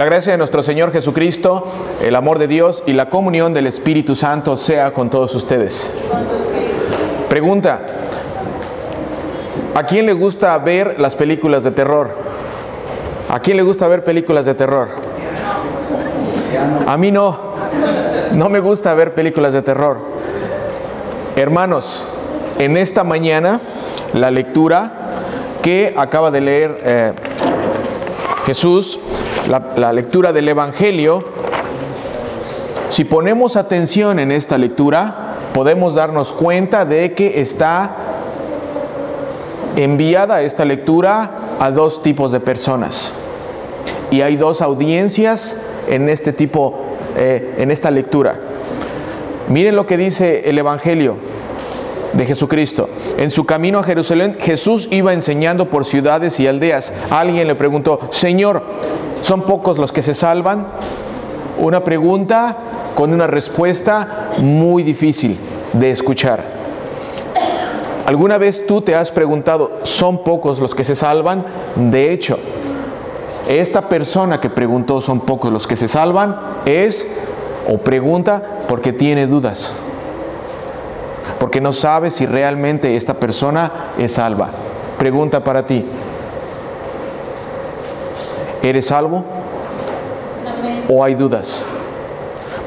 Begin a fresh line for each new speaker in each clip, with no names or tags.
La gracia de nuestro Señor Jesucristo, el amor de Dios y la comunión del Espíritu Santo sea con todos ustedes. Pregunta, ¿a quién le gusta ver las películas de terror? ¿A quién le gusta ver películas de terror? A mí no, no me gusta ver películas de terror. Hermanos, en esta mañana la lectura que acaba de leer eh, Jesús la, lectura del Evangelio, si ponemos atención en esta lectura, podemos darnos cuenta de que está enviada esta lectura a dos tipos de personas. Y hay dos audiencias en este tipo, eh, en esta lectura. Miren lo que dice el Evangelio de Jesucristo. En su camino a Jerusalén, Jesús iba enseñando por ciudades y aldeas. Alguien le preguntó, Señor, ¿Son pocos los que se salvan? Una pregunta con una respuesta muy difícil de escuchar. ¿Alguna vez tú te has preguntado, ¿son pocos los que se salvan? De hecho, esta persona que preguntó, ¿son pocos los que se salvan? Es o pregunta porque tiene dudas. Porque no sabe si realmente esta persona es salva. Pregunta para ti, ¿Eres salvo? ¿O hay dudas?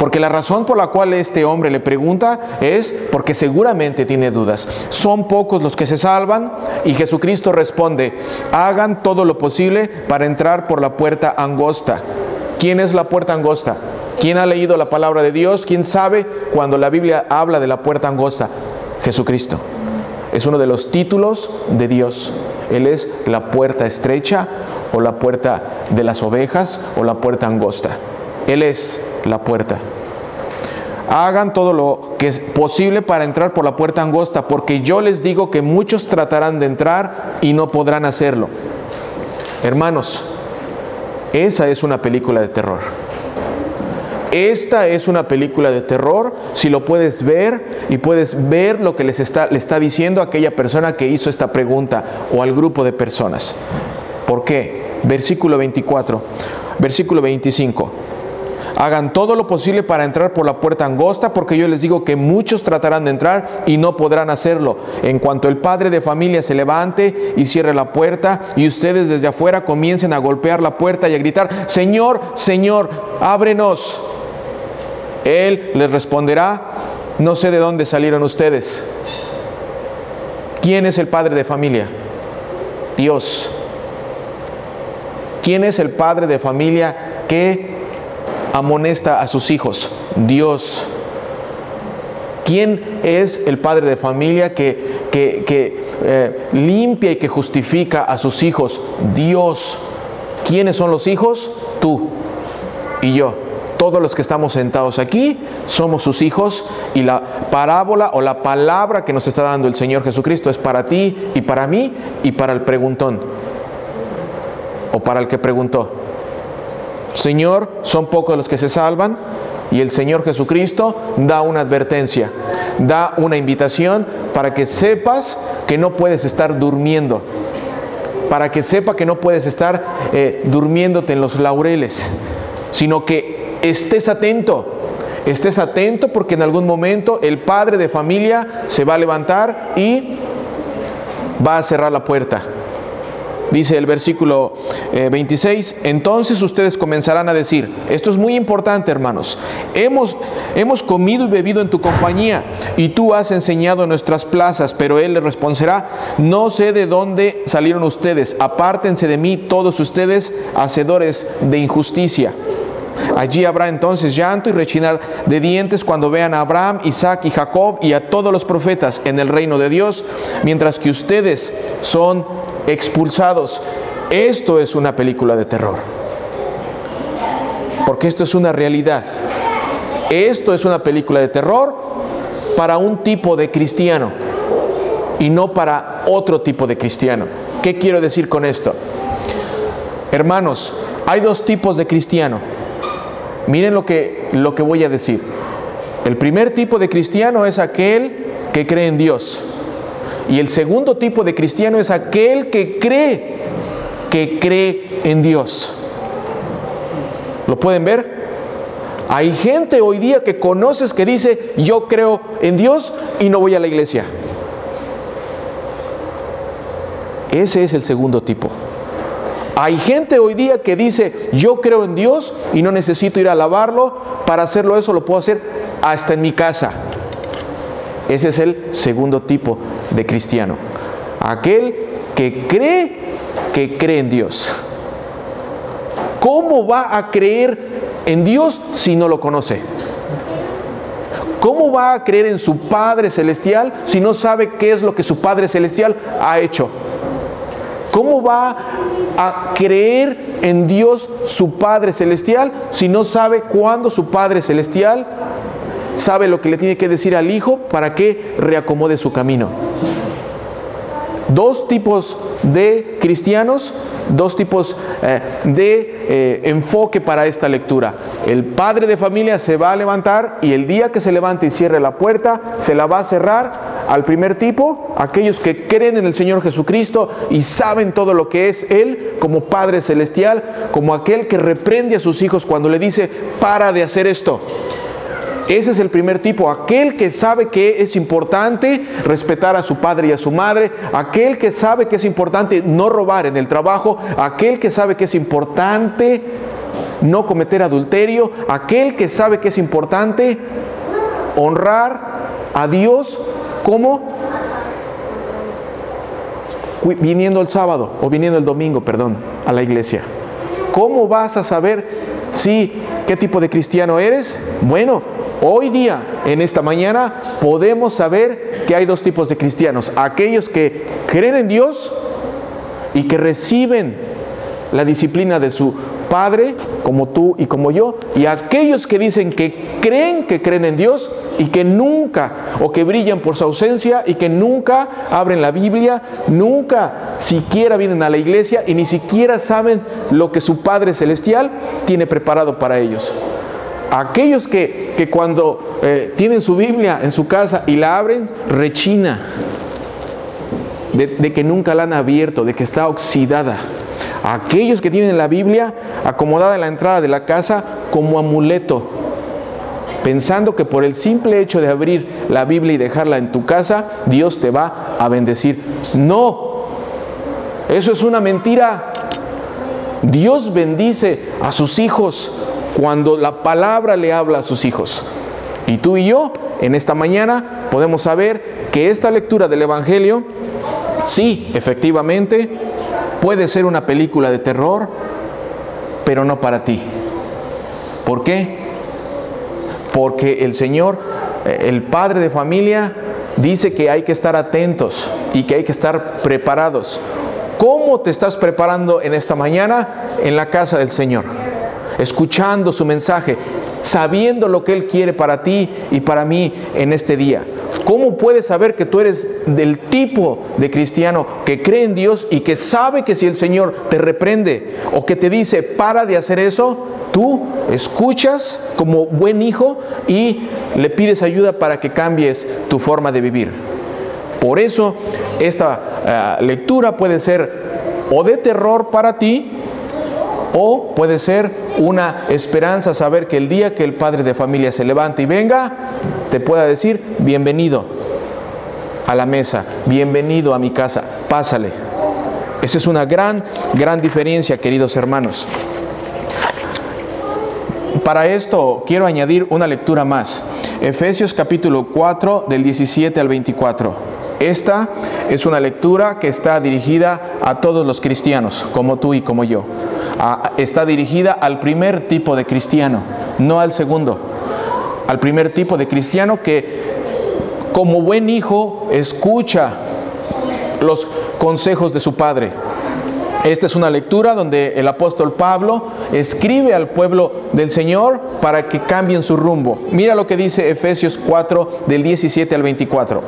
Porque la razón por la cual este hombre le pregunta es porque seguramente tiene dudas. Son pocos los que se salvan y Jesucristo responde, hagan todo lo posible para entrar por la puerta angosta. ¿Quién es la puerta angosta? ¿Quién ha leído la palabra de Dios? ¿Quién sabe cuando la Biblia habla de la puerta angosta? Jesucristo. Es uno de los títulos de Dios. Él es la puerta estrecha o la puerta de las ovejas o la puerta angosta. Él es la puerta. Hagan todo lo que es posible para entrar por la puerta angosta, porque yo les digo que muchos tratarán de entrar y no podrán hacerlo. Hermanos, esa es una película de terror. Esta es una película de terror, si lo puedes ver y puedes ver lo que les está, le está diciendo aquella persona que hizo esta pregunta o al grupo de personas. ¿Por qué? Versículo 24, versículo 25. Hagan todo lo posible para entrar por la puerta angosta, porque yo les digo que muchos tratarán de entrar y no podrán hacerlo. En cuanto el padre de familia se levante y cierre la puerta, y ustedes desde afuera comiencen a golpear la puerta y a gritar, Señor, Señor, ábrenos. Él les responderá, no sé de dónde salieron ustedes. ¿Quién es el padre de familia? Dios. ¿Quién es el padre de familia que amonesta a sus hijos? Dios. ¿Quién es el padre de familia que, eh, limpia y que justifica a sus hijos? Dios. ¿Quiénes son los hijos? Tú y yo. Todos los que estamos sentados aquí somos sus hijos y la parábola o la palabra que nos está dando el Señor Jesucristo es para ti y para mí y para el preguntón o para el que preguntó. Señor, son pocos los que se salvan y el Señor Jesucristo da una advertencia, da una invitación para que sepas que no puedes estar durmiendo, para que sepa que no puedes estar eh, durmiéndote en los laureles, sino que estés atento, estés atento porque en algún momento el padre de familia se va a levantar y va a cerrar la puerta Dice el versículo 26, eh, entonces ustedes comenzarán a decir, esto es muy importante hermanos, hemos, hemos comido y bebido en tu compañía y tú has enseñado en nuestras plazas, pero él le responderá, no sé de dónde salieron ustedes, apártense de mí todos ustedes, hacedores de injusticia. Allí habrá entonces llanto y rechinar de dientes cuando vean a Abraham, Isaac y Jacob y a todos los profetas en el reino de Dios, mientras que ustedes son expulsados. Esto es una película de terror. Porque esto es una realidad. Esto es una película de terror para un tipo de cristiano y no para otro tipo de cristiano. ¿Qué quiero decir con esto? Hermanos, hay dos tipos de cristiano. Miren lo que, lo que voy a decir. El primer tipo de cristiano es aquel que cree en Dios. Y el segundo tipo de cristiano es aquel que cree, que cree en Dios. ¿Lo pueden ver? Hay gente hoy día que conoces que dice, yo creo en Dios y no voy a la iglesia. Ese es el segundo tipo. Hay gente hoy día que dice, yo creo en Dios y no necesito ir a alabarlo, para hacerlo eso lo puedo hacer hasta en mi casa. Ese es el segundo tipo de cristiano. Aquel que cree que cree en Dios. ¿Cómo va a creer en Dios si no lo conoce? ¿Cómo va a creer en su Padre Celestial si no sabe qué es lo que su Padre Celestial ha hecho? ¿Cómo va a creer en Dios su Padre Celestial si no sabe cuándo su Padre Celestial sabe lo que le tiene que decir al Hijo para que reacomode su camino? Dos tipos de cristianos, dos tipos eh, de eh, enfoque para esta lectura. El padre de familia se va a levantar y el día que se levante y cierre la puerta, se la va a cerrar al primer tipo, aquellos que creen en el Señor Jesucristo y saben todo lo que es Él como Padre Celestial, como aquel que reprende a sus hijos cuando le dice, para de hacer esto. Ese es el primer tipo, aquel que sabe que es importante respetar a su padre y a su madre, aquel que sabe que es importante no robar en el trabajo, aquel que sabe que es importante no cometer adulterio, aquel que sabe que es importante honrar a Dios como viniendo el sábado o viniendo el domingo, perdón, a la iglesia. ¿Cómo vas a saber si qué tipo de cristiano eres? Bueno, Hoy día, en esta mañana, podemos saber que hay dos tipos de cristianos. Aquellos que creen en Dios y que reciben la disciplina de su Padre, como tú y como yo, y aquellos que dicen que creen que creen en Dios y que nunca, o que brillan por su ausencia y que nunca abren la Biblia, nunca siquiera vienen a la iglesia y ni siquiera saben lo que su Padre Celestial tiene preparado para ellos. Aquellos que, que cuando eh, tienen su Biblia en su casa y la abren, rechina de, de que nunca la han abierto, de que está oxidada. Aquellos que tienen la Biblia acomodada en la entrada de la casa como amuleto, pensando que por el simple hecho de abrir la Biblia y dejarla en tu casa, Dios te va a bendecir. No, eso es una mentira. Dios bendice a sus hijos cuando la palabra le habla a sus hijos. Y tú y yo, en esta mañana, podemos saber que esta lectura del Evangelio, sí, efectivamente, puede ser una película de terror, pero no para ti. ¿Por qué? Porque el Señor, eh, el Padre de familia, dice que hay que estar atentos y que hay que estar preparados. ¿Cómo te estás preparando en esta mañana en la casa del Señor? Escuchando su mensaje, sabiendo lo que Él quiere para ti y para mí en este día. ¿Cómo puedes saber que tú eres del tipo de cristiano que cree en Dios y que sabe que si el Señor te reprende o que te dice para de hacer eso, tú escuchas como buen hijo y le pides ayuda para que cambies tu forma de vivir? Por eso esta eh, lectura puede ser o de terror para ti o puede ser una esperanza saber que el día que el padre de familia se levante y venga, te pueda decir, bienvenido a la mesa, bienvenido a mi casa, pásale. Esa es una gran, gran diferencia, queridos hermanos. Para esto quiero añadir una lectura más. Efesios capítulo 4 del 17 al 24. Esta es una lectura que está dirigida a todos los cristianos, como tú y como yo está dirigida al primer tipo de cristiano, no al segundo. Al primer tipo de cristiano que como buen hijo escucha los consejos de su padre. Esta es una lectura donde el apóstol Pablo escribe al pueblo del Señor para que cambien su rumbo. Mira lo que dice Efesios 4 del 17 al 24.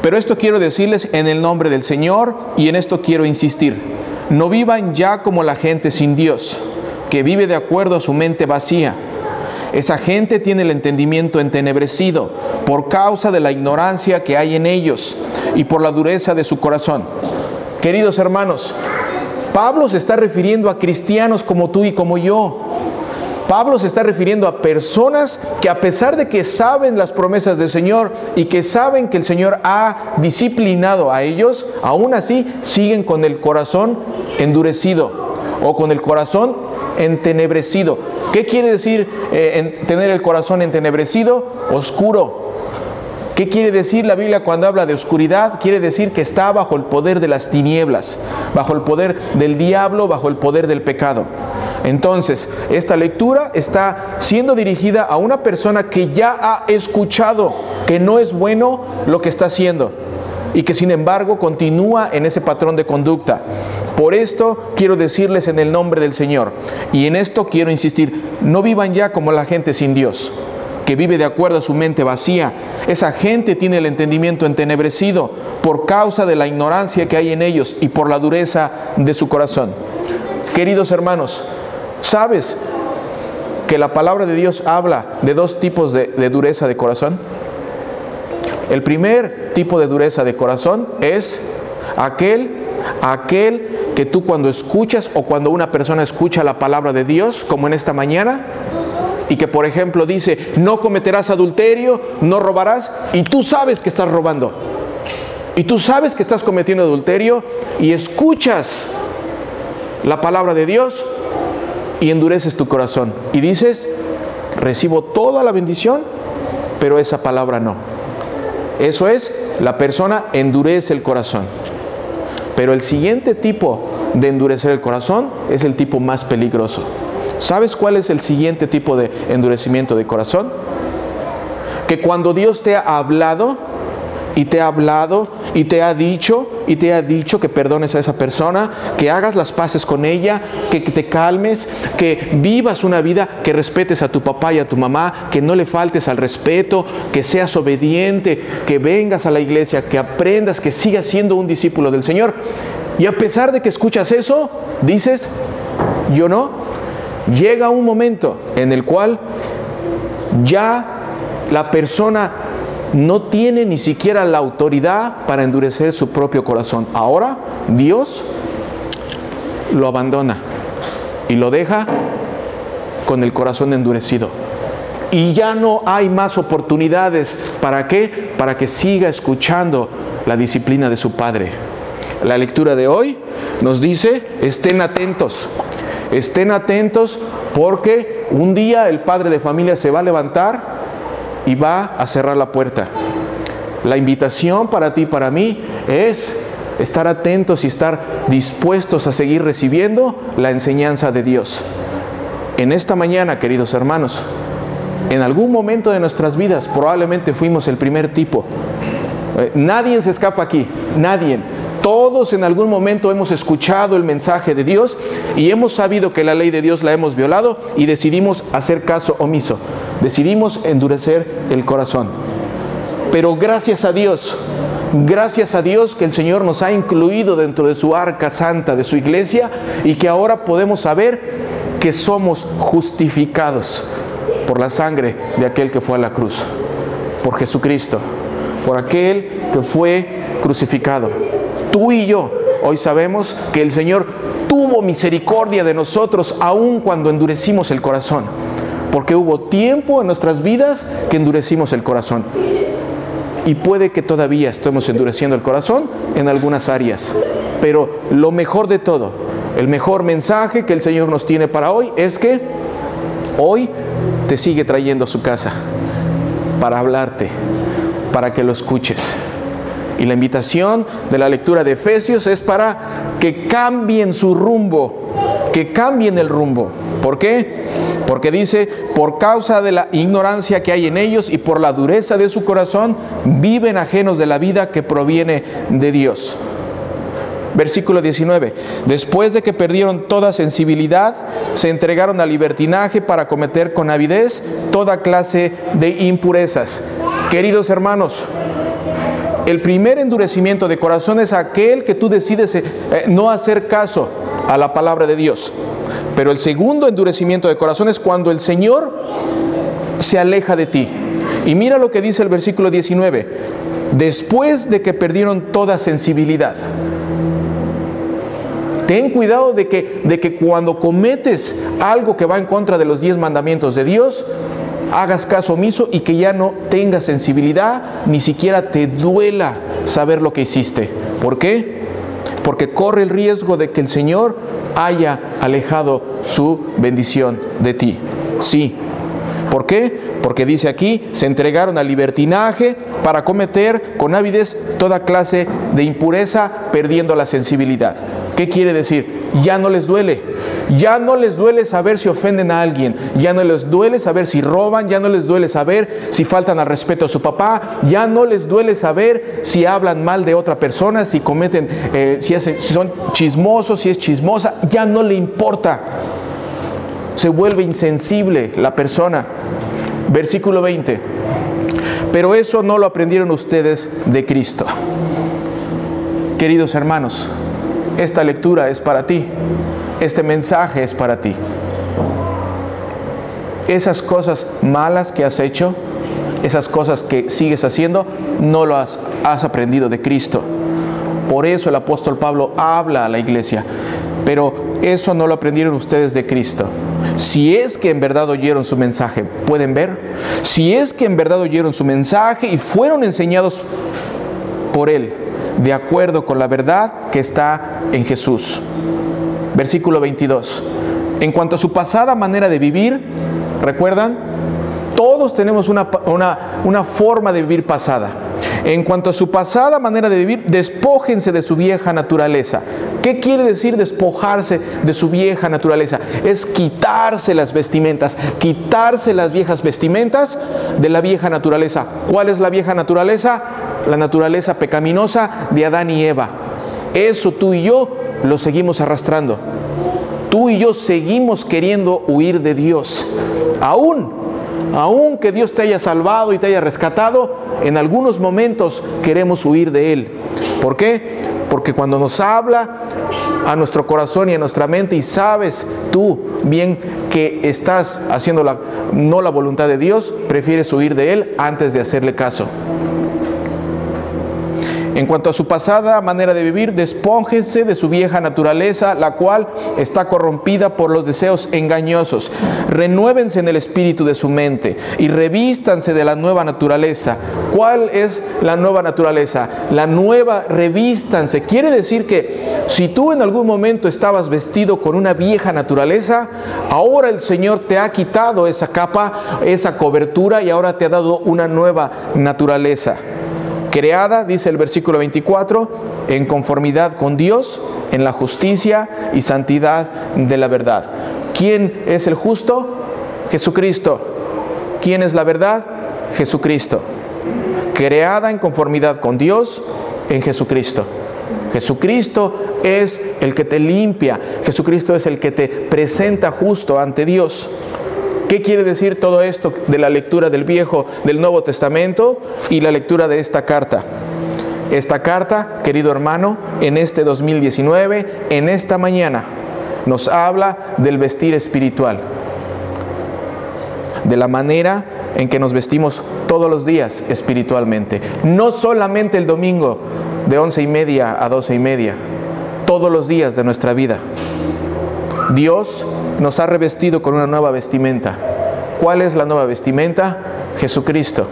Pero esto quiero decirles en el nombre del Señor y en esto quiero insistir. No vivan ya como la gente sin Dios, que vive de acuerdo a su mente vacía. Esa gente tiene el entendimiento entenebrecido por causa de la ignorancia que hay en ellos y por la dureza de su corazón. Queridos hermanos, Pablo se está refiriendo a cristianos como tú y como yo. Pablo se está refiriendo a personas que a pesar de que saben las promesas del Señor y que saben que el Señor ha disciplinado a ellos, aún así siguen con el corazón endurecido o con el corazón entenebrecido. ¿Qué quiere decir eh, tener el corazón entenebrecido? Oscuro. ¿Qué quiere decir la Biblia cuando habla de oscuridad? Quiere decir que está bajo el poder de las tinieblas, bajo el poder del diablo, bajo el poder del pecado. Entonces, esta lectura está siendo dirigida a una persona que ya ha escuchado que no es bueno lo que está haciendo y que sin embargo continúa en ese patrón de conducta. Por esto quiero decirles en el nombre del Señor, y en esto quiero insistir, no vivan ya como la gente sin Dios, que vive de acuerdo a su mente vacía. Esa gente tiene el entendimiento entenebrecido por causa de la ignorancia que hay en ellos y por la dureza de su corazón. Queridos hermanos, ¿Sabes que la palabra de Dios habla de dos tipos de, dureza de corazón? El primer tipo de dureza de corazón es aquel, aquel que tú cuando escuchas o cuando una persona escucha la palabra de Dios, como en esta mañana, y que por ejemplo dice, no cometerás adulterio, no robarás, y tú sabes que estás robando, y tú sabes que estás cometiendo adulterio, y escuchas la palabra de Dios, y endureces tu corazón y dices, recibo toda la bendición, pero esa palabra no. Eso es, la persona endurece el corazón. Pero el siguiente tipo de endurecer el corazón es el tipo más peligroso. ¿Sabes cuál es el siguiente tipo de endurecimiento de corazón? Que cuando Dios te ha hablado y te ha hablado y te ha dicho y te ha dicho que perdones a esa persona, que hagas las paces con ella, que, te calmes, que vivas una vida que respetes a tu papá y a tu mamá, que no le faltes al respeto, que seas obediente, que vengas a la iglesia, que aprendas, que sigas siendo un discípulo del Señor. Y a pesar de que escuchas eso, dices, yo no. Llega un momento en el cual ya la persona no tiene ni siquiera la autoridad para endurecer su propio corazón. Ahora Dios lo abandona y lo deja con el corazón endurecido. Y ya no hay más oportunidades. ¿Para qué? Para que siga escuchando la disciplina de su Padre. La lectura de hoy nos dice, estén atentos, estén atentos porque un día el padre de familia se va a levantar y va a cerrar la puerta. La invitación para ti para mí es estar atentos y estar dispuestos a seguir recibiendo la enseñanza de Dios. En esta mañana, queridos hermanos, en algún momento de nuestras vidas probablemente fuimos el primer tipo. Eh, nadie se escapa aquí, nadie. Todos en algún momento hemos escuchado el mensaje de Dios y hemos sabido que la ley de Dios la hemos violado y decidimos hacer caso omiso. Decidimos endurecer el corazón. Pero gracias a Dios, gracias a Dios que el Señor nos ha incluido dentro de su arca santa, de su iglesia, y que ahora podemos saber que somos justificados por la sangre de aquel que fue a la cruz, por Jesucristo, por aquel que fue crucificado. Tú y yo hoy sabemos que el Señor tuvo misericordia de nosotros aun cuando endurecimos el corazón porque hubo tiempo en nuestras vidas que endurecimos el corazón. Y puede que todavía estemos endureciendo el corazón en algunas áreas. Pero lo mejor de todo, el mejor mensaje que el Señor nos tiene para hoy es que hoy te sigue trayendo a su casa para hablarte, para que lo escuches. Y la invitación de la lectura de Efesios es para que cambien su rumbo, que cambien el rumbo. ¿Por qué? Porque dice, por causa de la ignorancia que hay en ellos y por la dureza de su corazón, viven ajenos de la vida que proviene de Dios. Versículo 19. Después de que perdieron toda sensibilidad, se entregaron al libertinaje para cometer con avidez toda clase de impurezas. Queridos hermanos, el primer endurecimiento de corazón es aquel que tú decides eh, no hacer caso a la palabra de Dios. Pero el segundo endurecimiento de corazón es cuando el Señor se aleja de ti. Y mira lo que dice el versículo 19. Después de que perdieron toda sensibilidad. Ten cuidado de que, de que cuando cometes algo que va en contra de los diez mandamientos de Dios, hagas caso omiso y que ya no tengas sensibilidad, ni siquiera te duela saber lo que hiciste. ¿Por qué? Porque corre el riesgo de que el Señor haya alejado su bendición de ti. Sí. ¿Por qué? Porque dice aquí, se entregaron al libertinaje para cometer con avidez toda clase de impureza, perdiendo la sensibilidad. ¿Qué quiere decir? Ya no les duele. Ya no les duele saber si ofenden a alguien. Ya no les duele saber si roban. Ya no les duele saber si faltan al respeto a su papá. Ya no les duele saber si hablan mal de otra persona, si cometen, eh, si, si son chismosos, si es chismosa. Ya no le importa. Se vuelve insensible la persona. Versículo 20. Pero eso no lo aprendieron ustedes de Cristo. Queridos hermanos, esta lectura es para ti. Este mensaje es para ti. Esas cosas malas que has hecho, esas cosas que sigues haciendo, no lo has, has aprendido de Cristo. Por eso el apóstol Pablo habla a la iglesia. Pero eso no lo aprendieron ustedes de Cristo. Si es que en verdad oyeron su mensaje, ¿pueden ver? Si es que en verdad oyeron su mensaje y fueron enseñados por Él, de acuerdo con la verdad que está en Jesús. Versículo 22. En cuanto a su pasada manera de vivir, ¿recuerdan? Todos tenemos una, una, forma de vivir pasada. En cuanto a su pasada manera de vivir, despójense de su vieja naturaleza. ¿Qué quiere decir despojarse de su vieja naturaleza? Es quitarse las vestimentas, quitarse las viejas vestimentas de la vieja naturaleza. ¿Cuál es la vieja naturaleza? La naturaleza pecaminosa de Adán y Eva. Eso tú y yo lo seguimos arrastrando. Tú y yo seguimos queriendo huir de Dios. Aún, aún que Dios te haya salvado y te haya rescatado, en algunos momentos queremos huir de Él. ¿Por qué? Porque cuando nos habla a nuestro corazón y a nuestra mente y sabes tú bien que estás haciendo la, no la voluntad de Dios, prefieres huir de Él antes de hacerle caso. En cuanto a su pasada manera de vivir, despónjense de su vieja naturaleza, la cual está corrompida por los deseos engañosos. Renuévense en el espíritu de su mente y revístanse de la nueva naturaleza. ¿Cuál es la nueva naturaleza? La nueva revístanse. Quiere decir que si tú en algún momento estabas vestido con una vieja naturaleza, ahora el Señor te ha quitado esa capa, esa cobertura y ahora te ha dado una nueva naturaleza creada, dice el versículo 24, en conformidad con Dios, en la justicia y santidad de la verdad. ¿Quién es el justo? Jesucristo. ¿Quién es la verdad? Jesucristo. Creada en conformidad con Dios en Jesucristo. Jesucristo es el que te limpia. Jesucristo es el que te presenta justo ante Dios. ¿Qué quiere decir todo esto de la lectura del Viejo, del Nuevo Testamento y la lectura de esta carta? Esta carta, querido hermano, en este 2019, en esta mañana, nos habla del vestir espiritual, de la manera en que nos vestimos todos los días espiritualmente, no solamente el domingo de once y media a doce y media, todos los días de nuestra vida. Dios nos ha revestido con una nueva vestimenta. ¿Cuál es la nueva vestimenta? Jesucristo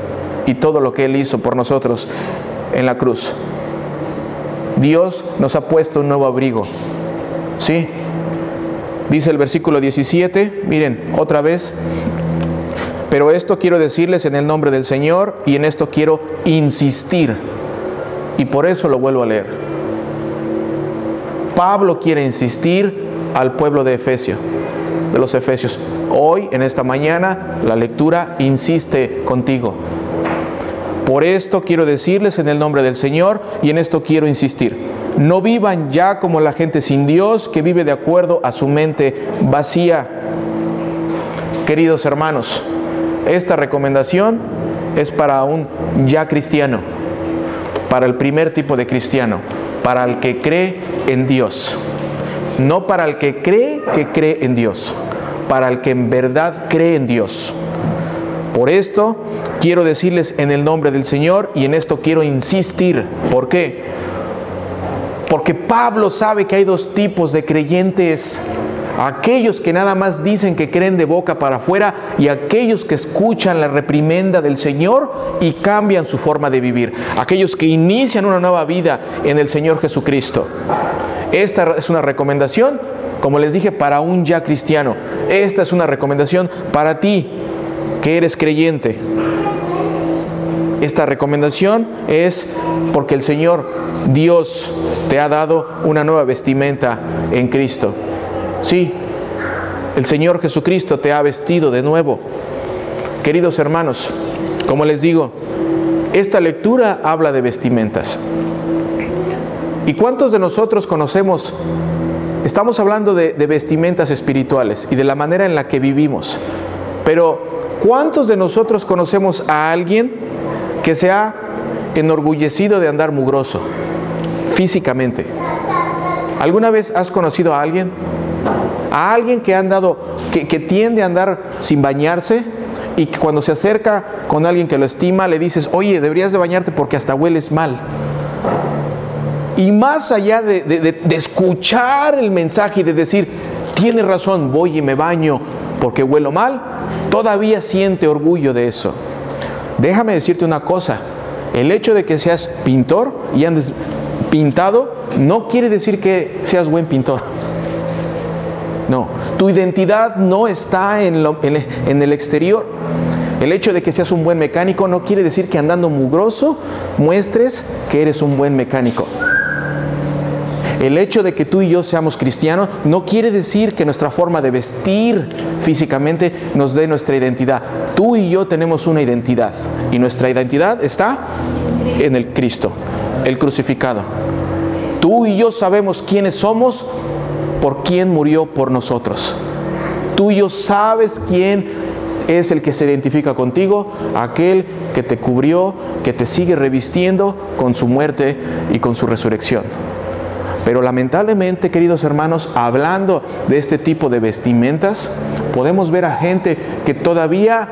y todo lo que Él hizo por nosotros en la cruz. Dios nos ha puesto un nuevo abrigo. ¿Sí? Dice el versículo 17, miren, otra vez, pero esto quiero decirles en el nombre del Señor y en esto quiero insistir. Y por eso lo vuelvo a leer. Pablo quiere insistir al pueblo de Efesio de los Efesios. Hoy, en esta mañana, la lectura insiste contigo. Por esto quiero decirles en el nombre del Señor y en esto quiero insistir. No vivan ya como la gente sin Dios que vive de acuerdo a su mente vacía. Queridos hermanos, esta recomendación es para un ya cristiano, para el primer tipo de cristiano, para el que cree en Dios no para el que cree que cree en Dios, para el que en verdad cree en Dios. Por esto quiero decirles en el nombre del Señor y en esto quiero insistir. ¿Por qué? Porque Pablo sabe que hay dos tipos de creyentes. Aquellos que nada más dicen que creen de boca para afuera y aquellos que escuchan la reprimenda del Señor y cambian su forma de vivir. Aquellos que inician una nueva vida en el Señor Jesucristo. Esta es una recomendación, como les dije, para un ya cristiano. Esta es una recomendación para ti, que eres creyente. Esta recomendación es porque el Señor Dios te ha dado una nueva vestimenta en Cristo. Sí, el Señor Jesucristo te ha vestido de nuevo. Queridos hermanos, como les digo, esta lectura habla de vestimentas. ¿Y cuántos de nosotros conocemos? Estamos hablando de, vestimentas espirituales y de la manera en la que vivimos. Pero ¿cuántos de nosotros conocemos a alguien que se ha enorgullecido de andar mugroso físicamente? ¿Alguna vez has conocido a alguien? A alguien que ha andado, que, que tiende a andar sin bañarse y que cuando se acerca con alguien que lo estima le dices, oye, deberías de bañarte porque hasta hueles mal. Y más allá de, escuchar el mensaje y de decir, tiene razón, voy y me baño porque huelo mal, todavía siente orgullo de eso. Déjame decirte una cosa, el hecho de que seas pintor y andes pintado no quiere decir que seas buen pintor. No, tu identidad no está en, lo, en, en, el exterior. El hecho de que seas un buen mecánico no quiere decir que andando mugroso muestres que eres un buen mecánico. El hecho de que tú y yo seamos cristianos no quiere decir que nuestra forma de vestir físicamente nos dé nuestra identidad. Tú y yo tenemos una identidad y nuestra identidad está en el Cristo, el crucificado. Tú y yo sabemos quiénes somos por quién murió por nosotros. Tú y yo sabes quién es el que se identifica contigo, aquel que te cubrió, que te sigue revistiendo con su muerte y con su resurrección. Pero lamentablemente, queridos hermanos, hablando de este tipo de vestimentas, podemos ver a gente que todavía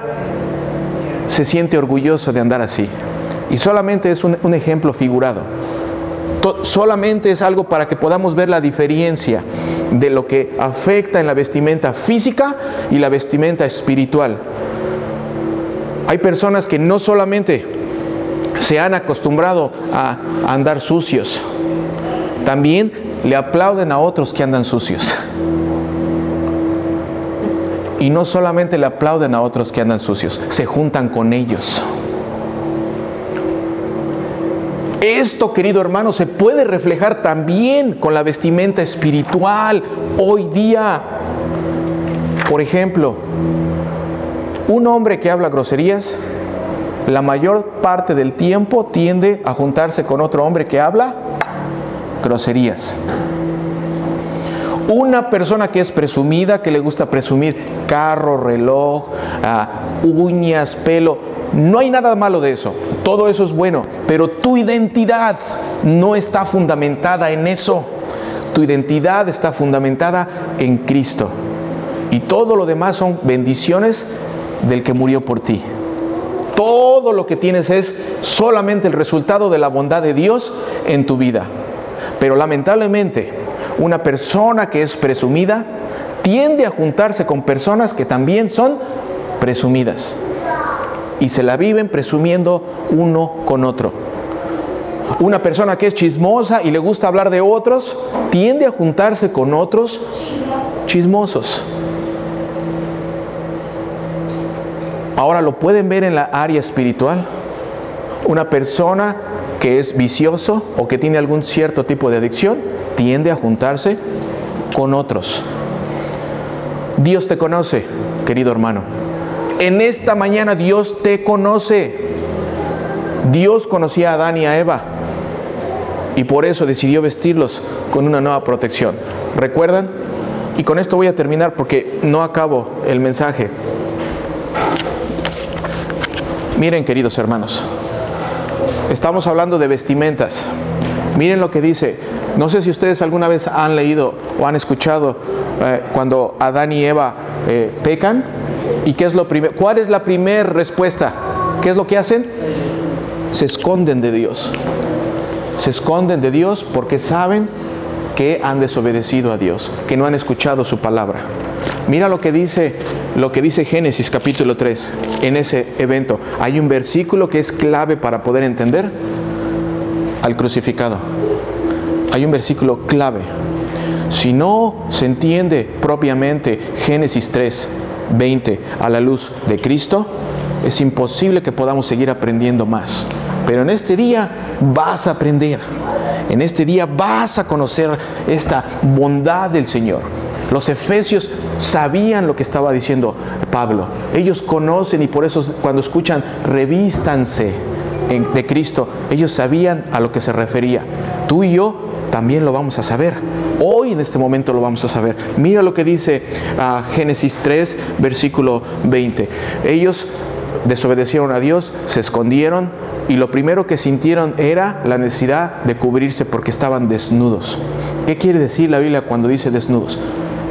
se siente orgullosa de andar así. Y solamente es un, ejemplo figurado. Solamente es algo para que podamos ver la diferencia de lo que afecta en la vestimenta física y la vestimenta espiritual. Hay personas que no solamente se han acostumbrado a andar sucios, también le aplauden a otros que andan sucios. Y no solamente le aplauden a otros que andan sucios, se juntan con ellos. Esto, querido hermano, se puede reflejar también con la vestimenta espiritual hoy día. Por ejemplo, un hombre que habla groserías, la mayor parte del tiempo tiende a juntarse con otro hombre que habla groserías. Una persona que es presumida, que le gusta presumir carro, reloj, uh, uñas, pelo, no hay nada malo de eso. Todo eso es bueno, pero tu identidad no está fundamentada en eso. Tu identidad está fundamentada en Cristo. Y todo lo demás son bendiciones del que murió por ti. Todo lo que tienes es solamente el resultado de la bondad de Dios en tu vida. Pero lamentablemente, una persona que es presumida tiende a juntarse con personas que también son presumidas y se la viven presumiendo uno con otro. Una persona que es chismosa y le gusta hablar de otros, tiende a juntarse con otros chismosos. Ahora lo pueden ver en la área espiritual. Una persona que es vicioso o que tiene algún cierto tipo de adicción, tiende a juntarse con otros. Dios te conoce, querido hermano. En esta mañana Dios te conoce. Dios conocía a Adán y a Eva y por eso decidió vestirlos con una nueva protección. ¿Recuerdan? Y con esto voy a terminar porque no acabo el mensaje. Miren, queridos hermanos, estamos hablando de vestimentas. Miren lo que dice. No sé si ustedes alguna vez han leído o han escuchado eh, cuando Adán y Eva eh, pecan ¿Y qué es lo? ¿Cuál es la primera respuesta? ¿Qué es lo que hacen? Se esconden de Dios. se esconden de Dios porque saben que han desobedecido a Dios, que no han escuchado su palabra. Mira lo que dice lo que dice Génesis capítulo 3 en ese evento. Hay un versículo que es clave para poder entender al crucificado. Hay un versículo clave. Si no se entiende propiamente Génesis 3, 20 a la luz de Cristo, es imposible que podamos seguir aprendiendo más. Pero en este día vas a aprender. En este día vas a conocer esta bondad del Señor. Los efesios sabían lo que estaba diciendo Pablo. Ellos conocen y por eso cuando escuchan, revístanse de Cristo, ellos sabían a lo que se refería. Tú y yo también lo vamos a saber. Hoy en este momento lo vamos a saber. Mira lo que dice uh, Génesis 3, versículo 20. Ellos desobedecieron a Dios, se escondieron y lo primero que sintieron era la necesidad de cubrirse porque estaban desnudos. ¿Qué quiere decir la Biblia cuando dice desnudos?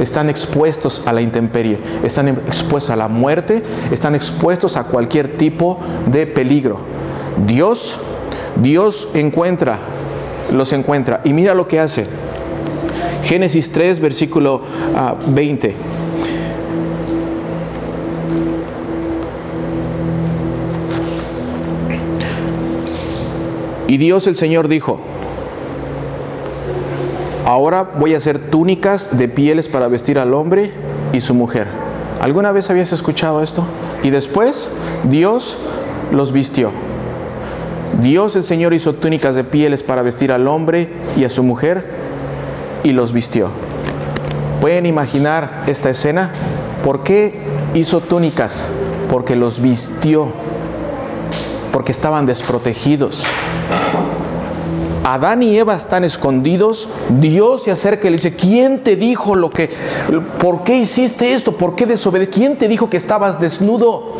Están expuestos a la intemperie, están expuestos a la muerte, están expuestos a cualquier tipo de peligro. Dios, Dios encuentra, los encuentra. Y mira lo que hace. Génesis 3, versículo 20. Ah, y Dios el Señor dijo, ahora voy a hacer túnicas de pieles para vestir al hombre y su mujer. ¿Alguna vez habías escuchado esto? Y después Dios los vistió. Dios el Señor hizo túnicas de pieles para vestir al hombre y a su mujer y los vistió. ¿Pueden imaginar esta escena? ¿Por qué hizo túnicas? Porque los vistió, porque estaban desprotegidos. Adán y Eva están escondidos, Dios se acerca y le dice, ¿quién te dijo lo que, por qué hiciste esto? ¿Por qué desobedeciste? ¿Quién te dijo que estabas desnudo?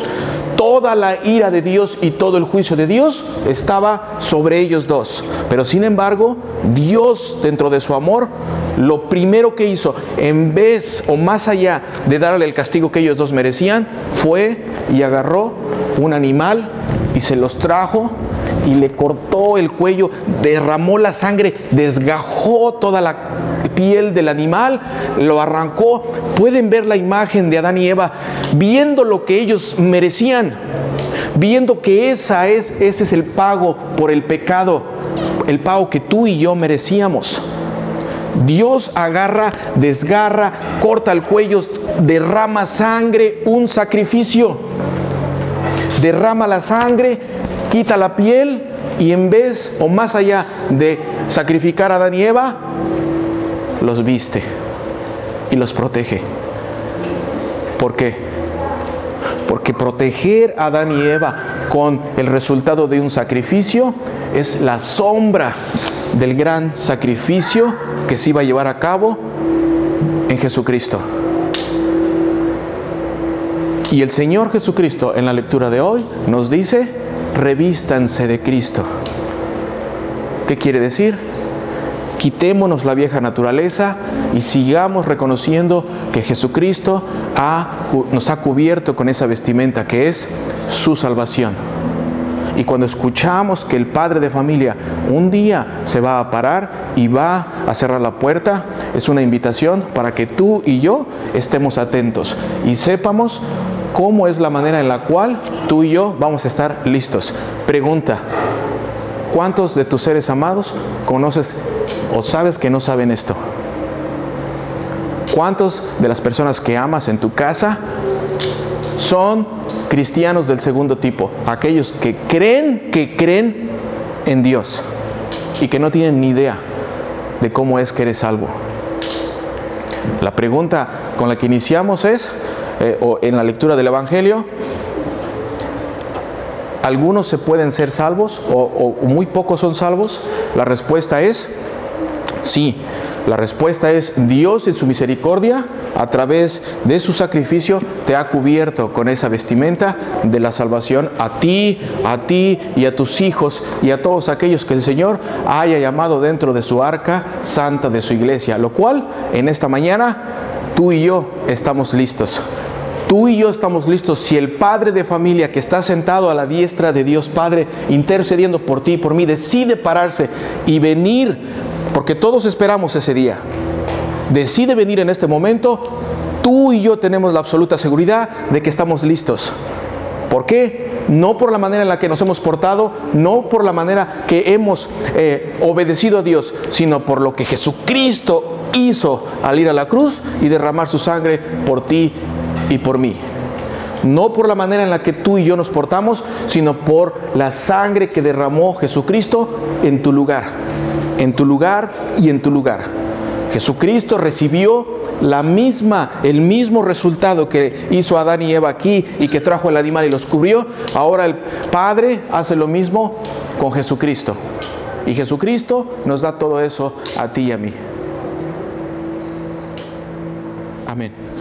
toda la ira de Dios y todo el juicio de Dios estaba sobre ellos dos. Pero sin embargo, Dios dentro de su amor, lo primero que hizo, en vez o más allá de darle el castigo que ellos dos merecían, fue y agarró un animal y se los trajo y le cortó el cuello, derramó la sangre, desgajó toda la piel del animal, lo arrancó. Pueden ver la imagen de Adán y Eva viendo lo que ellos merecían, viendo que esa es, ese es el pago por el pecado, el pago que tú y yo merecíamos. Dios agarra, desgarra, corta el cuello, derrama sangre, un sacrificio. Derrama la sangre, quita la piel y en vez o más allá de sacrificar a Adán y Eva, los viste y los protege. ¿Por qué? Porque proteger a Adán y Eva con el resultado de un sacrificio es la sombra del gran sacrificio que se iba a llevar a cabo en Jesucristo. Y el Señor Jesucristo en la lectura de hoy nos dice, revístanse de Cristo. ¿Qué quiere decir? quitémonos la vieja naturaleza y sigamos reconociendo que Jesucristo nos ha cubierto con esa vestimenta que es su salvación. Y cuando escuchamos que el padre de familia un día se va a parar y va a cerrar la puerta, es una invitación para que tú y yo estemos atentos y sepamos cómo es la manera en la cual tú y yo vamos a estar listos. Pregunta, ¿cuántos de tus seres amados conoces o sabes que no saben esto? ¿Cuántos de las personas que amas en tu casa son cristianos del segundo tipo? Aquellos que creen que creen en Dios y que no tienen ni idea de cómo es que eres salvo. La pregunta con la que iniciamos es, eh, o en la lectura del Evangelio, ¿algunos se pueden ser salvos o muy pocos son salvos? La respuesta es Sí, la respuesta es Dios en su misericordia, a través de su sacrificio, te ha cubierto con esa vestimenta de la salvación a ti, a ti y a tus hijos y a todos aquellos que el Señor haya llamado dentro de su arca santa de su iglesia, lo cual en esta mañana tú y yo estamos listos Tú y yo estamos listos si el padre de familia que está sentado a la diestra de Dios Padre, intercediendo por ti y por mí, decide pararse y venir, porque todos esperamos ese día, decide venir en este momento, tú y yo tenemos la absoluta seguridad de que estamos listos. ¿Por qué? No por la manera en la que nos hemos portado, no por la manera que hemos eh, obedecido a Dios, sino por lo que Jesucristo hizo al ir a la cruz y derramar su sangre por ti y por mí. No por la manera en la que tú y yo nos portamos, sino por la sangre que derramó Jesucristo en tu lugar, en tu lugar y en tu lugar. Jesucristo recibió la misma, el mismo resultado que hizo Adán y Eva aquí y que trajo el animal y los cubrió. Ahora el Padre hace lo mismo con Jesucristo. Y Jesucristo nos da todo eso a ti y a mí. Amén.